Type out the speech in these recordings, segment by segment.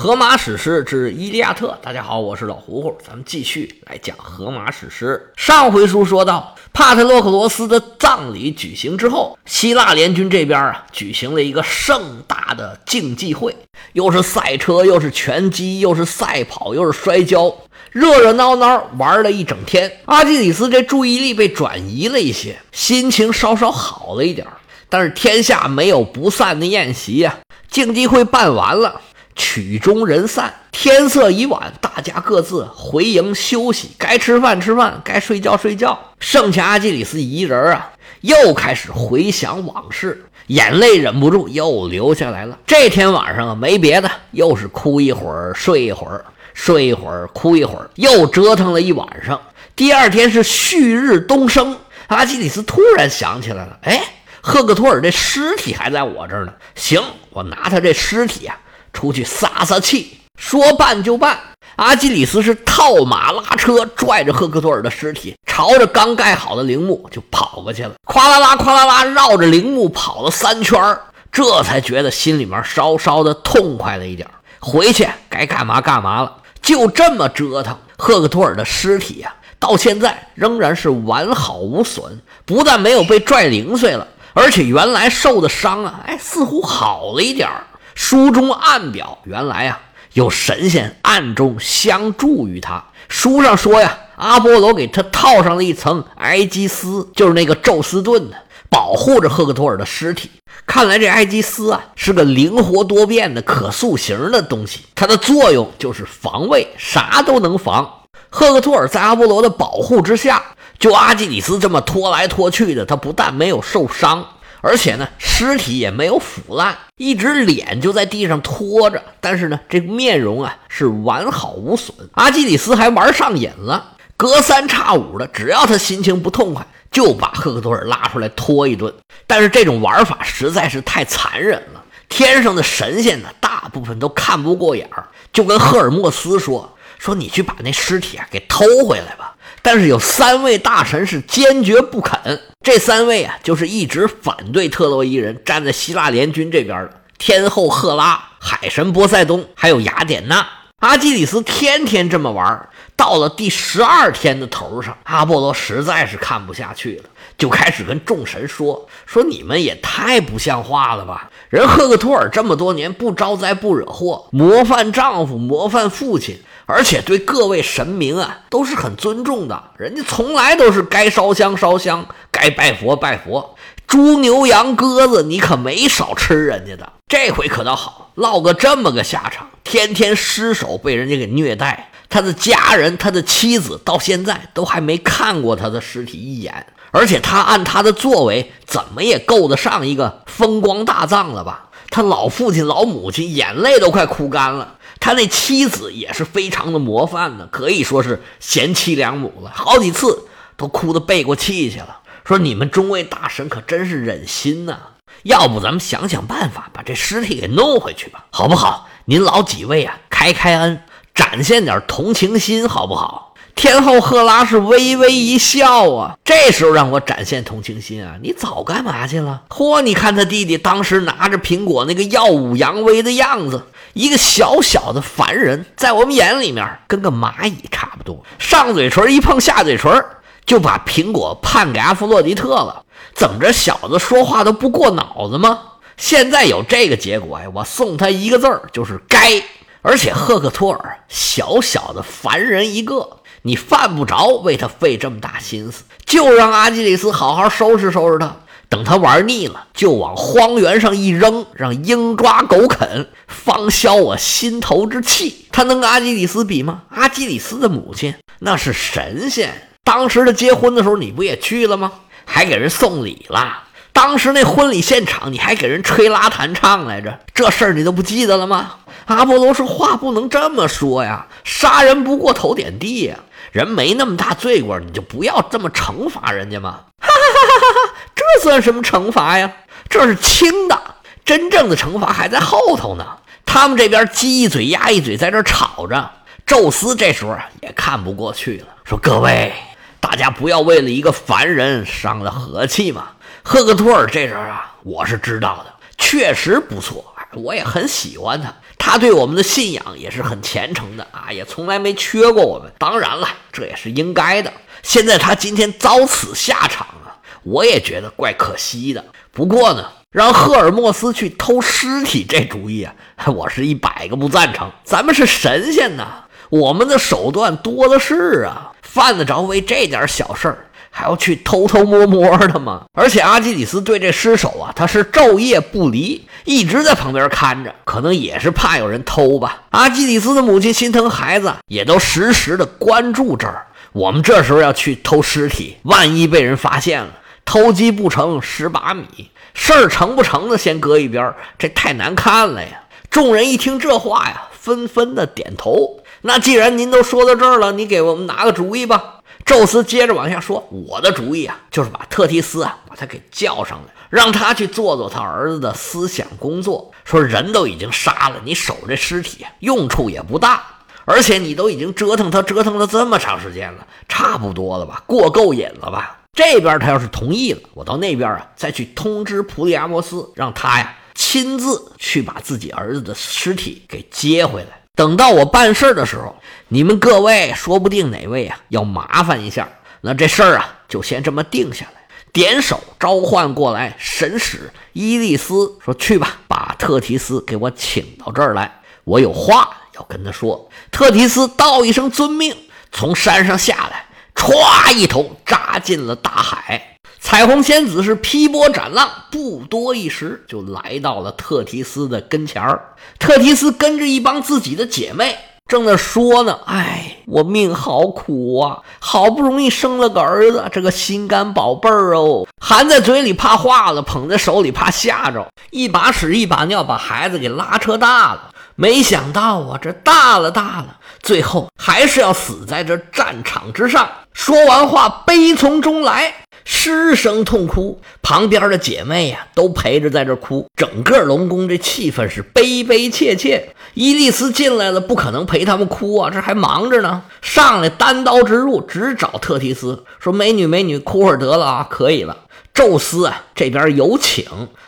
荷马史诗之《伊利亚特》，大家好，我是老胡胡，咱们继续来讲荷马史诗。上回书说到，帕特洛克罗斯的葬礼举行之后，希腊联军这边啊举行了一个盛大的竞技会，又是赛车，又是拳击，又是赛跑，又是摔跤，热热闹闹玩了一整天。阿基里斯这注意力被转移了一些，心情稍稍好了一点但是天下没有不散的宴席呀，竞技会办完了。曲终人散，天色已晚，大家各自回营休息。该吃饭吃饭，该睡觉睡觉。剩下阿基里斯一人啊，又开始回想往事，眼泪忍不住又流下来了。这天晚上啊，没别的，又是哭一会儿，睡一会儿，睡一会儿，哭一会儿，又折腾了一晚上。第二天是旭日东升，阿基里斯突然想起来了，哎，赫克托尔这尸体还在我这儿呢。行，我拿他这尸体啊。出去撒撒气，说办就办。阿基里斯是套马拉车，拽着赫克托尔的尸体，朝着刚盖好的陵墓就跑过去了。咵啦啦，咵啦啦，绕着陵墓跑了三圈这才觉得心里面稍稍的痛快了一点回去该干嘛干嘛了。就这么折腾，赫克托尔的尸体呀，到现在仍然是完好无损，不但没有被拽零碎了，而且原来受的伤啊，哎，似乎好了一点儿。书中暗表，原来啊有神仙暗中相助于他。书上说呀，阿波罗给他套上了一层埃基斯，就是那个宙斯盾的，保护着赫克托尔的尸体。看来这埃基斯啊是个灵活多变的可塑形的东西，它的作用就是防卫，啥都能防。赫克托尔在阿波罗的保护之下，就阿基里斯这么拖来拖去的，他不但没有受伤。而且呢，尸体也没有腐烂，一直脸就在地上拖着，但是呢，这面容啊是完好无损。阿基里斯还玩上瘾了，隔三差五的，只要他心情不痛快，就把赫克托尔拉出来拖一顿。但是这种玩法实在是太残忍了，天上的神仙呢，大部分都看不过眼儿，就跟赫尔墨斯说：“说你去把那尸体啊给偷回来吧。”但是有三位大神是坚决不肯。这三位啊，就是一直反对特洛伊人，站在希腊联军这边的天后赫拉、海神波塞冬，还有雅典娜。阿基里斯天天这么玩，到了第十二天的头上，阿波罗实在是看不下去了，就开始跟众神说：“说你们也太不像话了吧！人赫克托尔这么多年不招灾不惹祸，模范丈夫，模范父亲。”而且对各位神明啊都是很尊重的，人家从来都是该烧香烧香，该拜佛拜佛，猪牛羊鸽子你可没少吃人家的。这回可倒好，落个这么个下场，天天失手被人家给虐待，他的家人、他的妻子到现在都还没看过他的尸体一眼。而且他按他的作为，怎么也够得上一个风光大葬了吧？他老父亲、老母亲眼泪都快哭干了。他那妻子也是非常的模范呢，可以说是贤妻良母了，好几次都哭得背过气去了。说你们中位大神可真是忍心呐，要不咱们想想办法把这尸体给弄回去吧，好不好？您老几位啊，开开恩，展现点同情心，好不好？天后赫拉是微微一笑啊，这时候让我展现同情心啊，你早干嘛去了？嚯，你看他弟弟当时拿着苹果那个耀武扬威的样子，一个小小的凡人，在我们眼里面跟个蚂蚁差不多。上嘴唇一碰下嘴唇，就把苹果判给阿弗洛狄特了。怎么着，小子说话都不过脑子吗？现在有这个结果呀，我送他一个字儿，就是该。而且赫克托尔小小的凡人一个。你犯不着为他费这么大心思，就让阿基里斯好好收拾收拾他。等他玩腻了，就往荒原上一扔，让鹰抓狗啃，方消我心头之气。他能跟阿基里斯比吗？阿基里斯的母亲那是神仙，当时他结婚的时候你不也去了吗？还给人送礼了。当时那婚礼现场你还给人吹拉弹唱来着，这事儿你都不记得了吗？阿波罗说话不能这么说呀，杀人不过头点地呀。人没那么大罪过，你就不要这么惩罚人家嘛！哈哈哈哈哈哈！这算什么惩罚呀？这是轻的，真正的惩罚还在后头呢。他们这边鸡一嘴鸭一嘴在这吵着，宙斯这时候也看不过去了，说：“各位，大家不要为了一个凡人伤了和气嘛。”赫克托尔这人啊，我是知道的，确实不错，我也很喜欢他。他对我们的信仰也是很虔诚的啊，也从来没缺过我们。当然了，这也是应该的。现在他今天遭此下场啊，我也觉得怪可惜的。不过呢，让赫尔墨斯去偷尸体这主意啊，我是一百个不赞成。咱们是神仙呐，我们的手段多的是啊，犯得着为这点小事儿？还要去偷偷摸摸的吗？而且阿基里斯对这尸首啊，他是昼夜不离，一直在旁边看着，可能也是怕有人偷吧。阿基里斯的母亲心疼孩子，也都时时的关注这儿。我们这时候要去偷尸体，万一被人发现了，偷鸡不成蚀把米，事儿成不成的先搁一边，这太难看了呀。众人一听这话呀，纷纷的点头。那既然您都说到这儿了，你给我们拿个主意吧。宙斯接着往下说：“我的主意啊，就是把特提斯啊，把他给叫上来，让他去做做他儿子的思想工作。说人都已经杀了，你守这尸体用处也不大，而且你都已经折腾他折腾了这么长时间了，差不多了吧？过够瘾了吧？这边他要是同意了，我到那边啊，再去通知普里阿摩斯，让他呀亲自去把自己儿子的尸体给接回来。”等到我办事的时候，你们各位说不定哪位啊要麻烦一下，那这事儿啊就先这么定下来。点手召唤过来神使伊利斯，说去吧，把特提斯给我请到这儿来，我有话要跟他说。特提斯道一声遵命，从山上下来，歘一头扎进了大海。彩虹仙子是劈波斩浪，不多一时就来到了特提斯的跟前儿。特提斯跟着一帮自己的姐妹，正在说呢：“哎，我命好苦啊，好不容易生了个儿子，这个心肝宝贝儿哦，含在嘴里怕化了，捧在手里怕吓着，一把屎一把尿把孩子给拉扯大了。没想到啊，这大了大了，最后还是要死在这战场之上。”说完话，悲从中来。失声痛哭，旁边的姐妹呀都陪着在这哭，整个龙宫这气氛是悲悲切切。伊利斯进来了，不可能陪他们哭啊，这还忙着呢。上来单刀直入，直找特提斯，说：“美女，美女，哭会儿得了啊，可以了。宙斯啊，这边有请，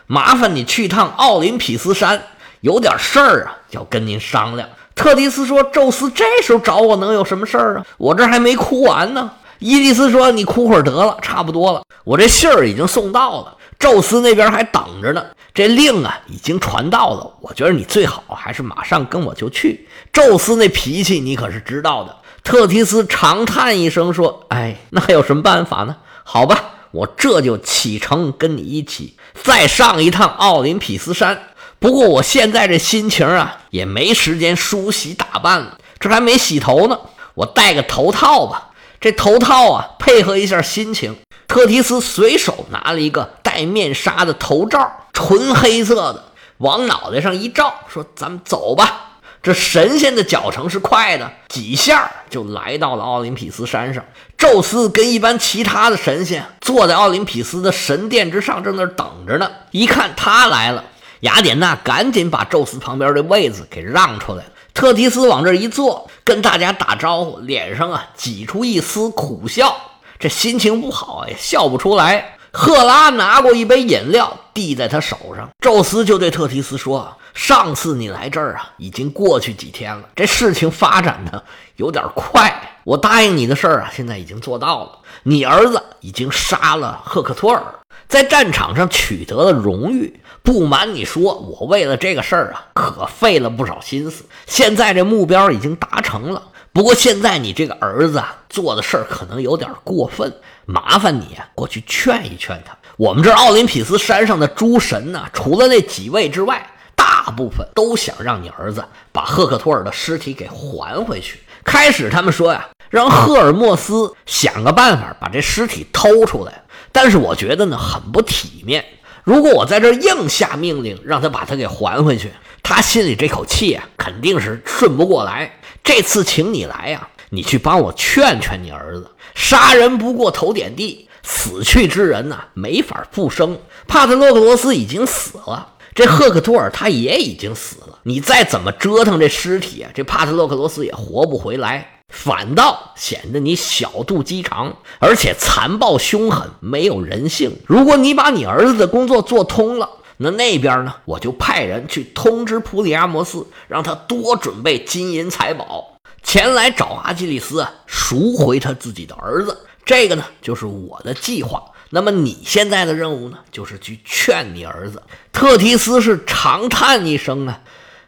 麻烦你去趟奥林匹斯山，有点事儿啊，要跟您商量。”特提斯说：“宙斯这时候找我能有什么事儿啊？我这还没哭完呢。”伊迪斯说：“你哭会儿得了，差不多了。我这信儿已经送到了，宙斯那边还等着呢。这令啊，已经传到了。我觉得你最好还是马上跟我就去。宙斯那脾气你可是知道的。”特提斯长叹一声说：“哎，那还有什么办法呢？好吧，我这就启程跟你一起再上一趟奥林匹斯山。不过我现在这心情啊，也没时间梳洗打扮了，这还没洗头呢。我戴个头套吧。”这头套啊，配合一下心情。特提斯随手拿了一个戴面纱的头罩，纯黑色的，往脑袋上一罩，说：“咱们走吧。”这神仙的脚程是快的，几下就来到了奥林匹斯山上。宙斯跟一般其他的神仙坐在奥林匹斯的神殿之上，正那等着呢。一看他来了，雅典娜赶紧把宙斯旁边的位子给让出来了。特提斯往这一坐，跟大家打招呼，脸上啊挤出一丝苦笑，这心情不好也笑不出来。赫拉拿过一杯饮料递在他手上，宙斯就对特提斯说：“上次你来这儿啊，已经过去几天了，这事情发展的有点快。我答应你的事儿啊，现在已经做到了。你儿子已经杀了赫克托尔，在战场上取得了荣誉。”不瞒你说，我为了这个事儿啊，可费了不少心思。现在这目标已经达成了，不过现在你这个儿子啊做的事儿可能有点过分，麻烦你啊过去劝一劝他。我们这奥林匹斯山上的诸神呢，除了那几位之外，大部分都想让你儿子把赫克托尔的尸体给还回去。开始他们说呀，让赫尔墨斯想个办法把这尸体偷出来，但是我觉得呢，很不体面。如果我在这硬下命令，让他把他给还回去，他心里这口气啊，肯定是顺不过来。这次请你来呀，你去帮我劝劝你儿子。杀人不过头点地，死去之人呐，没法复生。帕特洛克罗斯已经死了，这赫克托尔他也已经死了。你再怎么折腾这尸体啊，这帕特洛克罗斯也活不回来。反倒显得你小肚鸡肠，而且残暴凶狠，没有人性。如果你把你儿子的工作做通了，那那边呢，我就派人去通知普里阿摩斯，让他多准备金银财宝，前来找阿基里斯，赎回他自己的儿子。这个呢，就是我的计划。那么你现在的任务呢，就是去劝你儿子。特提斯是长叹一声啊，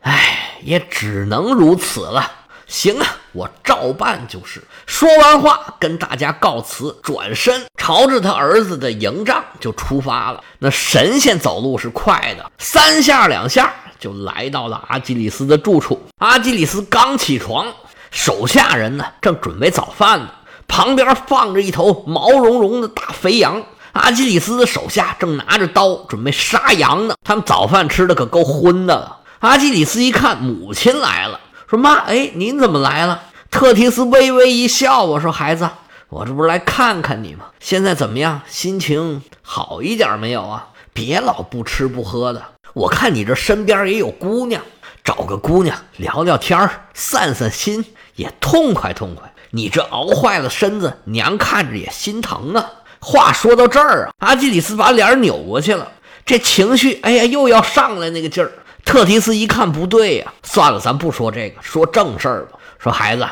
唉，也只能如此了。行啊，我照办就是。说完话，跟大家告辞，转身朝着他儿子的营帐就出发了。那神仙走路是快的，三下两下就来到了阿基里斯的住处。阿基里斯刚起床，手下人呢正准备早饭呢，旁边放着一头毛茸茸的大肥羊。阿基里斯的手下正拿着刀准备杀羊呢。他们早饭吃的可够荤的了。阿基里斯一看母亲来了。说妈，哎，您怎么来了？特提斯微微一笑，我说孩子，我这不是来看看你吗？现在怎么样？心情好一点没有啊？别老不吃不喝的。我看你这身边也有姑娘，找个姑娘聊聊天散散心，也痛快痛快。你这熬坏了身子，娘看着也心疼啊。话说到这儿啊，阿基里斯把脸扭过去了，这情绪，哎呀，又要上来那个劲儿。特提斯一看不对呀，算了，咱不说这个，说正事儿吧。说孩子，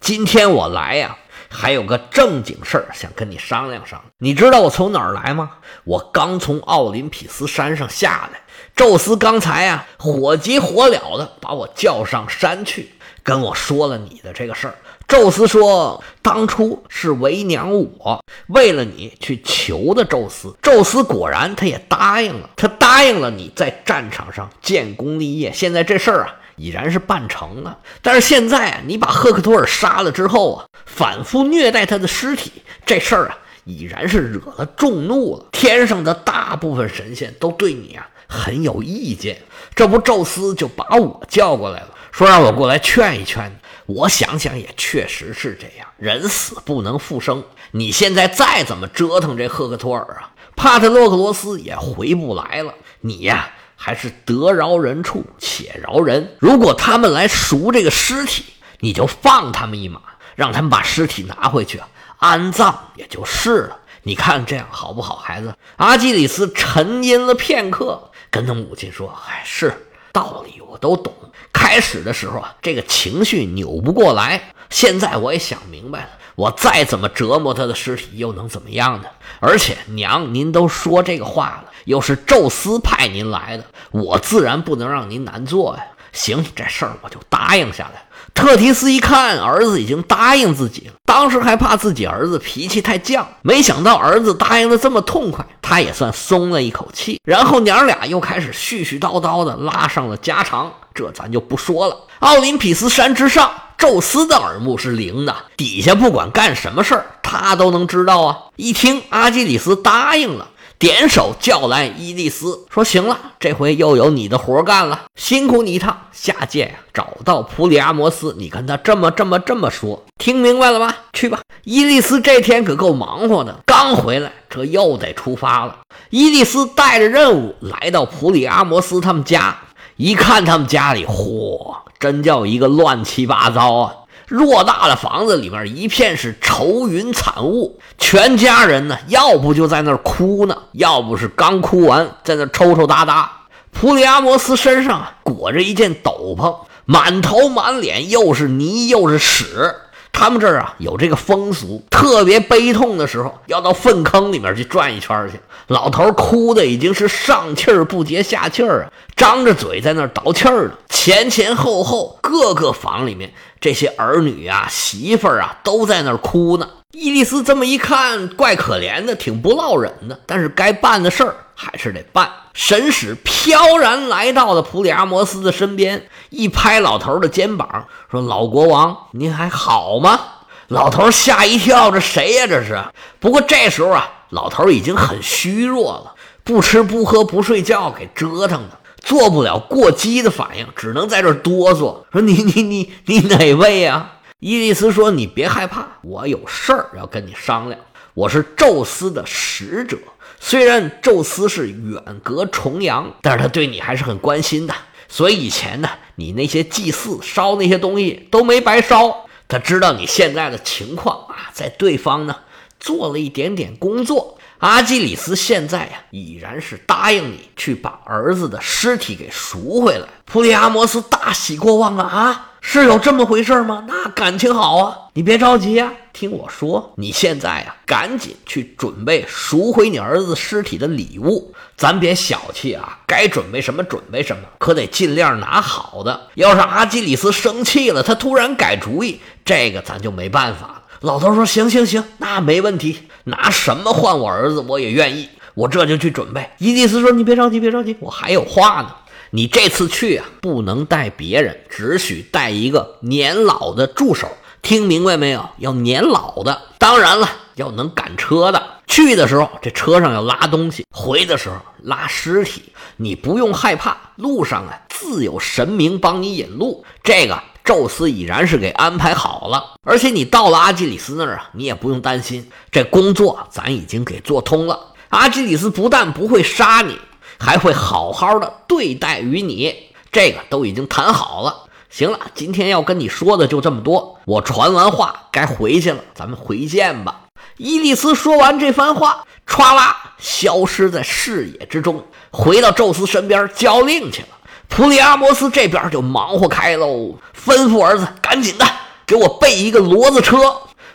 今天我来呀，还有个正经事儿想跟你商量商量。你知道我从哪儿来吗？我刚从奥林匹斯山上下来，宙斯刚才呀，火急火燎的把我叫上山去，跟我说了你的这个事儿。宙斯说：“当初是为娘我为了你去求的宙斯，宙斯果然他也答应了，他答应了你在战场上建功立业。现在这事儿啊已然是办成了，但是现在啊你把赫克托尔杀了之后啊，反复虐待他的尸体，这事儿啊已然是惹了众怒了。天上的大部分神仙都对你啊很有意见，这不宙斯就把我叫过来了，说让我过来劝一劝你。”我想想也确实是这样，人死不能复生。你现在再怎么折腾这赫克托尔啊，帕特洛克罗斯也回不来了。你呀，还是得饶人处且饶人。如果他们来赎这个尸体，你就放他们一马，让他们把尸体拿回去安葬也就是了。你看这样好不好，孩子？阿基里斯沉吟了片刻，跟他母亲说：“哎，是道理，我都懂。”开始的时候啊，这个情绪扭不过来。现在我也想明白了，我再怎么折磨他的尸体，又能怎么样呢？而且娘，您都说这个话了，又是宙斯派您来的，我自然不能让您难做呀。行，这事儿我就答应下来。特提斯一看儿子已经答应自己了，当时还怕自己儿子脾气太犟，没想到儿子答应的这么痛快，他也算松了一口气。然后娘俩又开始絮絮叨叨的拉上了家常，这咱就不说了。奥林匹斯山之上，宙斯的耳目是灵的，底下不管干什么事儿，他都能知道啊。一听阿基里斯答应了。点手叫来伊利斯，说：“行了，这回又有你的活干了，辛苦你一趟。下界呀，找到普里阿摩斯，你跟他这么这么这么说，听明白了吧？去吧。”伊利斯这天可够忙活的，刚回来，这又得出发了。伊利斯带着任务来到普里阿摩斯他们家，一看他们家里，嚯，真叫一个乱七八糟啊！偌大的房子里面一片是愁云惨雾，全家人呢，要不就在那儿哭呢，要不是刚哭完在那抽抽搭搭。普里阿摩斯身上裹着一件斗篷，满头满脸又是泥又是屎。他们这儿啊有这个风俗，特别悲痛的时候要到粪坑里面去转一圈去。老头哭的已经是上气儿不接下气儿啊，张着嘴在那儿倒气儿呢。前前后后各个房里面。这些儿女啊、媳妇儿啊，都在那儿哭呢。伊丽丝这么一看，怪可怜的，挺不落忍的。但是该办的事儿还是得办。神使飘然来到了普里阿摩斯的身边，一拍老头的肩膀，说：“老国王，您还好吗？”老头吓一跳，这谁呀？这是。不过这时候啊，老头已经很虚弱了，不吃不喝不睡觉，给折腾的。做不了过激的反应，只能在这哆嗦。说你你你你哪位呀？伊利斯说：“你别害怕，我有事儿要跟你商量。我是宙斯的使者，虽然宙斯是远隔重洋，但是他对你还是很关心的。所以以前呢，你那些祭祀烧那些东西都没白烧。他知道你现在的情况啊，在对方呢做了一点点工作。”阿基里斯现在呀，已然是答应你去把儿子的尸体给赎回来。普里阿摩斯大喜过望啊啊！是有这么回事吗？那感情好啊！你别着急呀，听我说，你现在呀，赶紧去准备赎回你儿子尸体的礼物。咱别小气啊，该准备什么准备什么，可得尽量拿好的。要是阿基里斯生气了，他突然改主意，这个咱就没办法。老头说：“行行行，那没问题，拿什么换我儿子，我也愿意。我这就去准备。”伊迪丝说：“你别着急，别着急，我还有话呢。你这次去啊，不能带别人，只许带一个年老的助手。听明白没有？要年老的，当然了，要能赶车的。去的时候这车上要拉东西，回的时候拉尸体。你不用害怕，路上啊自有神明帮你引路。这个。”宙斯已然是给安排好了，而且你到了阿基里斯那儿啊，你也不用担心，这工作咱已经给做通了。阿基里斯不但不会杀你，还会好好的对待于你，这个都已经谈好了。行了，今天要跟你说的就这么多，我传完话该回去了，咱们回见吧。伊利斯说完这番话，歘啦，消失在视野之中，回到宙斯身边交令去了。普里阿摩斯这边就忙活开喽，吩咐儿子赶紧的给我备一个骡子车，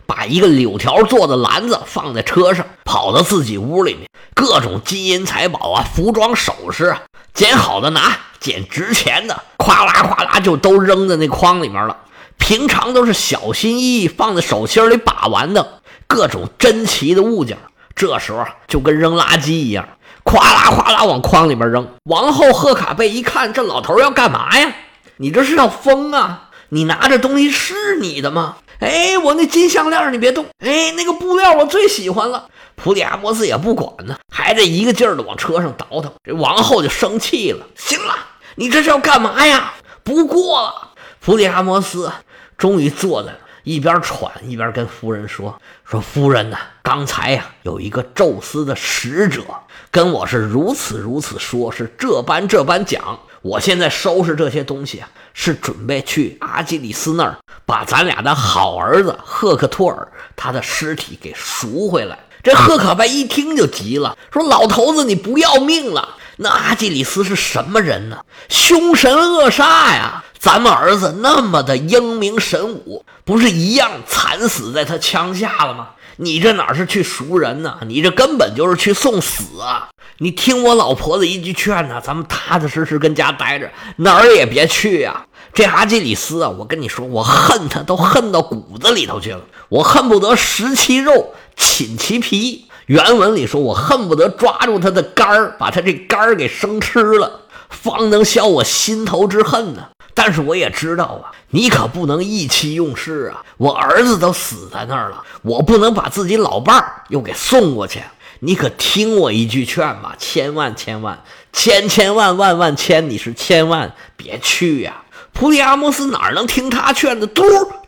把一个柳条做的篮子放在车上，跑到自己屋里面，各种金银财宝啊、服装首饰啊，捡好的拿，捡值钱的，咵啦咵啦就都扔在那筐里面了。平常都是小心翼翼放在手心里把玩的各种珍奇的物件，这时候就跟扔垃圾一样。哗啦哗啦往筐里边扔。王后贺卡贝一看，这老头要干嘛呀？你这是要疯啊？你拿着东西是你的吗？哎，我那金项链你别动。哎，那个布料我最喜欢了。普里阿摩斯也不管呢，还得一个劲儿的往车上倒腾。这王后就生气了。行了，你这是要干嘛呀？不过了。普里阿摩斯终于坐在。一边喘一边跟夫人说：“说夫人呐，刚才呀有一个宙斯的使者跟我是如此如此说，是这般这般讲。我现在收拾这些东西啊，是准备去阿基里斯那儿把咱俩的好儿子赫克托尔他的尸体给赎回来。”这赫卡拜一听就急了，说：“老头子，你不要命了？那阿基里斯是什么人呢？凶神恶煞呀！”咱们儿子那么的英明神武，不是一样惨死在他枪下了吗？你这哪是去赎人呢？你这根本就是去送死啊！你听我老婆子一句劝呢，咱们踏踏实实跟家待着，哪儿也别去呀！这阿基里斯啊，我跟你说，我恨他都恨到骨子里头去了，我恨不得食其肉，寝其皮。原文里说，我恨不得抓住他的肝儿，把他这肝儿给生吃了，方能消我心头之恨呢。但是我也知道啊，你可不能意气用事啊！我儿子都死在那儿了，我不能把自己老伴儿又给送过去。你可听我一句劝吧，千万千万千千万万万千，你是千万别去呀！普里阿莫斯哪能听他劝的？嘟，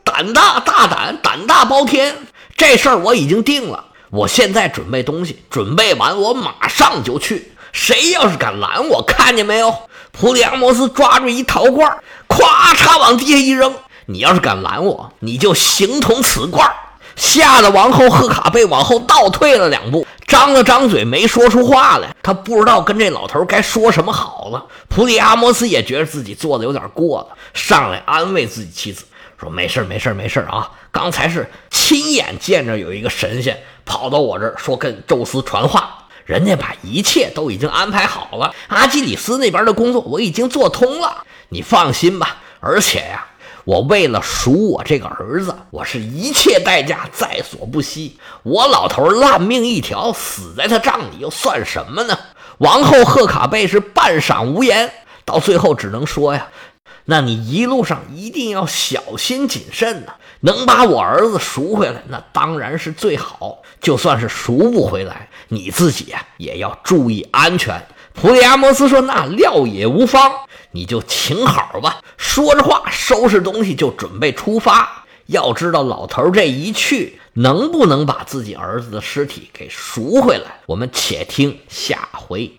胆大大胆，胆大包天。这事儿我已经定了，我现在准备东西，准备完我马上就去。谁要是敢拦我，看见没有？普里阿摩斯抓住一陶罐，咵嚓往地下一扔。你要是敢拦我，你就形同此罐。吓得王后赫卡贝往后倒退了两步，张了张嘴，没说出话来。他不知道跟这老头该说什么好了。普里阿摩斯也觉得自己做的有点过了，上来安慰自己妻子说：“没事没事没事啊，刚才是亲眼见着有一个神仙跑到我这儿，说跟宙斯传话。”人家把一切都已经安排好了，阿基里斯那边的工作我已经做通了，你放心吧。而且呀，我为了赎我这个儿子，我是一切代价在所不惜。我老头烂命一条，死在他帐里又算什么呢？王后赫卡贝是半晌无言，到最后只能说呀。那你一路上一定要小心谨慎呢。能把我儿子赎回来，那当然是最好。就算是赎不回来，你自己呀也要注意安全。普里阿摩斯说：“那料也无妨，你就请好吧。”说着话，收拾东西就准备出发。要知道，老头这一去，能不能把自己儿子的尸体给赎回来？我们且听下回。